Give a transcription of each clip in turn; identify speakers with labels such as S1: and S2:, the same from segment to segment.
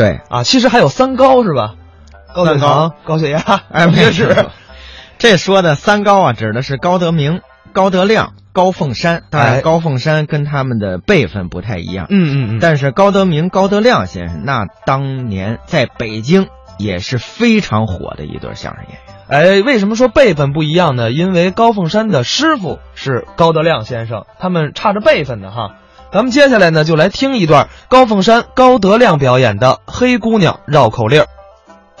S1: 对，
S2: 啊，其实还有三高是吧？高血糖、高血压、
S1: 哎，
S2: 高血脂。
S1: 这说的三高啊，指的是高德明、高德亮、高凤山。当
S2: 哎
S1: 然，高凤山跟他们的辈分不太一样。
S2: 嗯嗯嗯，
S1: 但是高德明、高德亮先生，那当年在北京也是非常火的一对相声演员。
S2: 哎，为什么说辈分不一样呢？因为高凤山的师傅是高德亮先生，他们差着辈分的哈。咱们接下来呢，就来听一段高凤山、高德亮表演的《黑姑娘绕口令》。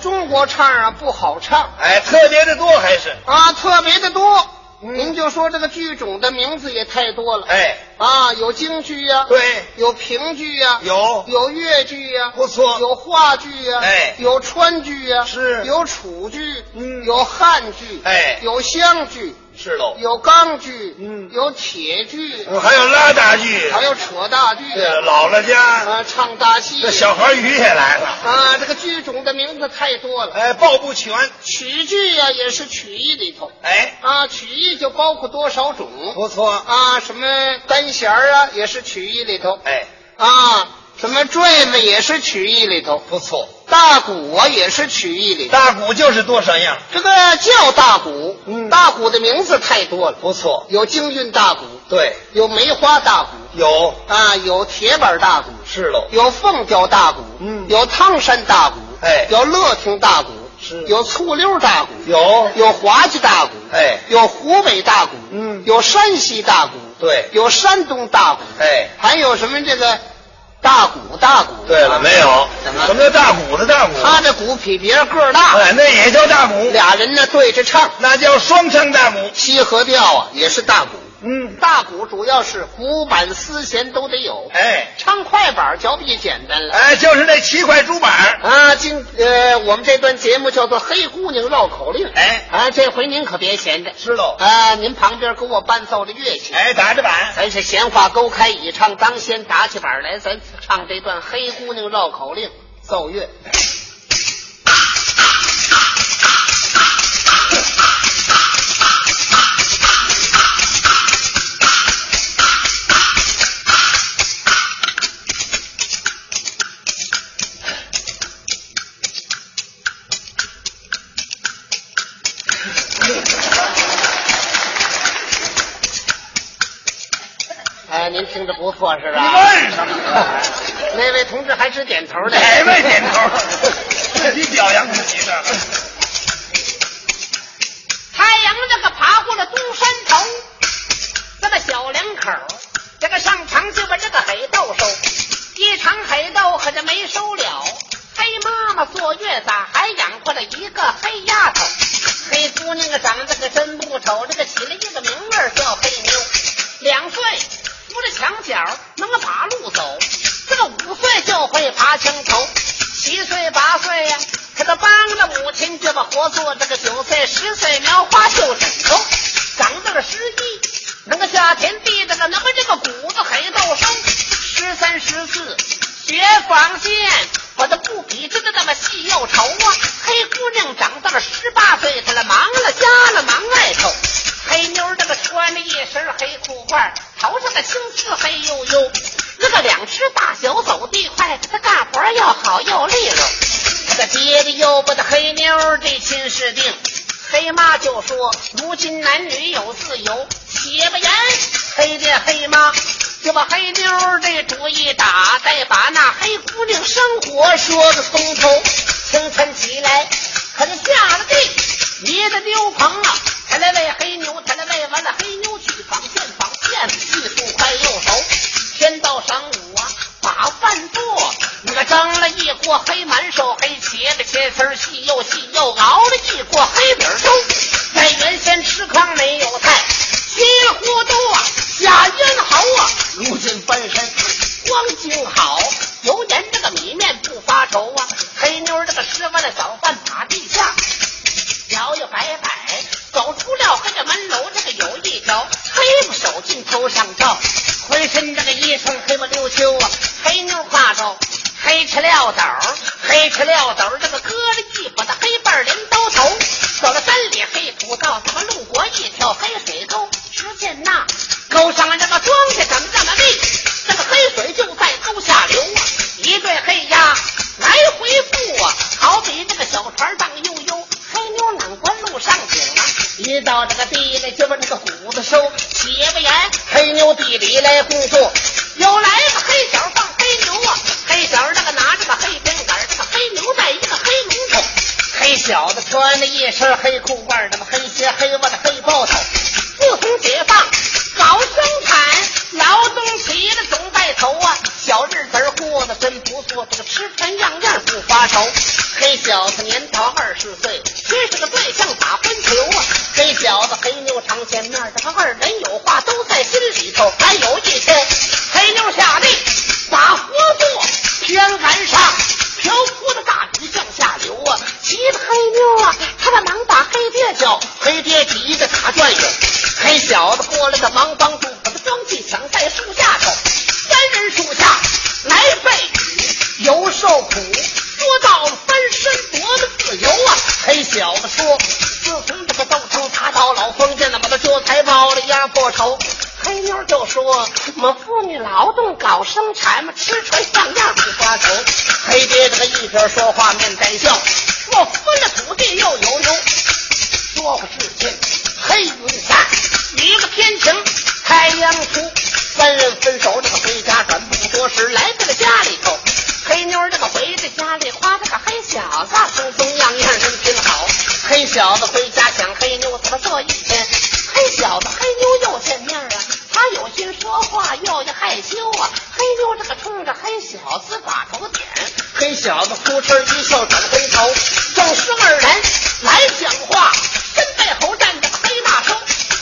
S3: 中国唱啊不好唱。
S4: 哎，特别的多还是？
S3: 啊，特别的多。您就说这个剧种的名字也太多了。
S4: 哎，
S3: 啊，有京剧呀、
S4: 对，
S3: 有评剧呀、
S4: 有。
S3: 有越剧呀、
S4: 不错。
S3: 有话剧呀、
S4: 哎。
S3: 有川剧呀、
S4: 是。
S3: 有楚剧，
S4: 嗯。
S3: 有汉剧，
S4: 哎。
S3: 有湘剧，
S4: 是喽。
S3: 有钢锯，
S4: 嗯
S3: 有铁剧，
S4: 嗯还有拉大锯，
S3: 还有扯大锯。
S4: 对姥姥家
S3: 啊，唱大戏，
S4: 这小孩鱼也来了。
S3: 啊，这个剧种的名字太多了。
S4: 哎，报不全。
S3: 曲剧呀、也是曲艺里头，
S4: 哎，
S3: 啊，曲艺就包括多少种
S4: 不错。
S3: 啊，什么单弦儿啊，也是曲艺里头，
S4: 哎，
S3: 啊，什么坠子也是曲艺里头，
S4: 不错。
S3: 大鼓啊也是曲艺里。
S4: 大鼓就是多少样。
S3: 这个叫大鼓，
S4: 嗯。
S3: 大鼓的名字太多了，
S4: 不错。
S3: 有京韵大鼓，
S4: 对，
S3: 有梅花大鼓，
S4: 有。
S3: 啊，有铁板大鼓，
S4: 是喽。
S3: 有凤雕大鼓，
S4: 嗯。
S3: 有汤山大鼓，
S4: 哎。
S3: 有乐亭大鼓，
S4: 是。
S3: 有醋溜大鼓，
S4: 有。
S3: 有滑稽大鼓，
S4: 哎。
S3: 有湖北大鼓，
S4: 嗯。
S3: 有山西大鼓，
S4: 对。
S3: 有山东大鼓，
S4: 哎，
S3: 还有什么这个大鼓大鼓？
S4: 对了，没有。
S3: 怎么
S4: 什么叫大鼓的大鼓？
S3: 他的鼓比别人个儿大，
S4: 哎，那也叫大鼓，
S3: 俩人呢对着唱，
S4: 那叫双腔大鼓。
S3: 西河调啊也是大鼓。
S4: 嗯，
S3: 大鼓主要是鼓板丝弦都得有，
S4: 哎，
S3: 唱快板较比简单了。
S4: 哎，就是那七块竹板。
S3: 啊，今呃，我们这段节目叫做《黑姑娘绕口令》。
S4: 哎
S3: 啊，这回您可别闲着，
S4: 是喽。
S3: 啊，您旁边给我伴奏着乐器。
S4: 哎，打着板。
S3: 咱是闲话勾开，以唱当先，打起板来，咱唱这段《黑姑娘绕口令》，奏乐。哎，您听着不错是吧？
S4: 你问什么？
S3: 那位同志还是点头的。
S4: 哪位点头？自己表扬自己的。
S3: 岁八岁呀、他都帮着母亲这么活做，这个九岁十岁描花绣枕头，长到了十一能个下田地，这个能把这个谷子黑豆收，十三十四学纺线，是定，黑妈就说如今男女有自由，且不言。黑爹黑妈就把黑妞这主意打，再把那黑姑娘生活说个从头。清晨起来，可就下了地，一个牛棚啊，他来喂黑牛，他来喂完了黑牛去纺线，纺线技术快又熟。天到晌午，一锅黑满手，黑茄子切丝细又细，又熬了一锅黑米粥。在原先吃糠没有菜，稀里糊涂啊下咽喉啊，如今翻身光景好，油盐这个米面不发愁啊。黑妞儿这个吃完了早饭趴地下，摇摇摆摆走出了黑这门楼，这个有一条黑不手巾头上罩，浑身这个衣裳黑不溜秋。黑吃料斗，黑吃料斗这个搁了一把的黑瓣镰刀头，走了三里黑土道，怎么路过一条黑水沟？小子穿的一身黑裤褂，那么黑鞋黑袜子黑包头，自从解放搞生产，劳动起的总带头啊。小日子过得真不错，这个吃穿样样不发愁。黑小子年头二十岁，缺是个对象打分球啊。黑小子黑牛长见面，这个二人有话。苦。说到翻身夺的自由啊，黑小子说，自从这个斗争打倒老封建，那么的这才报了压迫仇。黑妞就说：“我们妇女劳动搞生产嘛，吃穿上样不发愁。”黑爹这个一边说话面带笑，我分了。小子扑哧一笑转回头，正是二人来讲话，身背后站着黑大叔，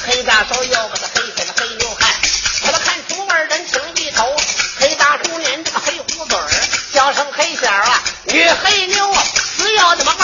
S3: 黑大叔又把他黑脸的黑妞看，他们看出二人情意投，黑大叔捻这个黑胡嘴儿，叫声黑小啊，与黑妞啊，只要他妈。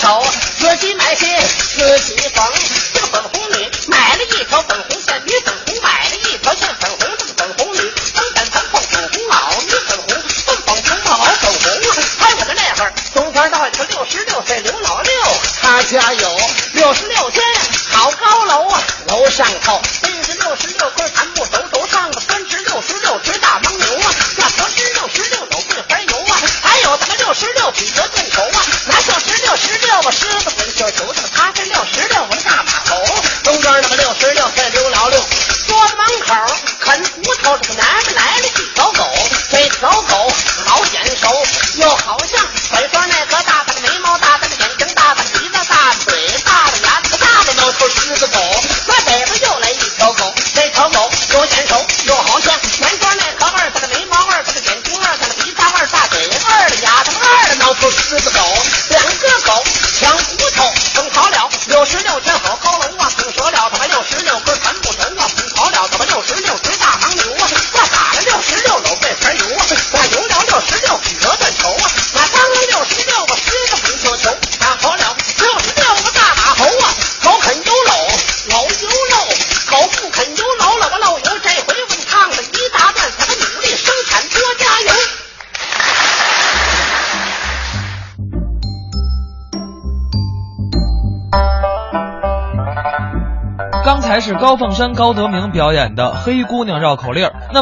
S3: 手自己买鞋自己缝这个粉红女买了一条粉红线女粉红买了一条线粉红这个粉红女生胆疼凤粉红袄女粉红凤粉红袄粉红还我个那会儿冬天到了六十六岁刘老六他家有是
S2: 高凤山、高德明表演的《黑姑娘绕口令》，那么。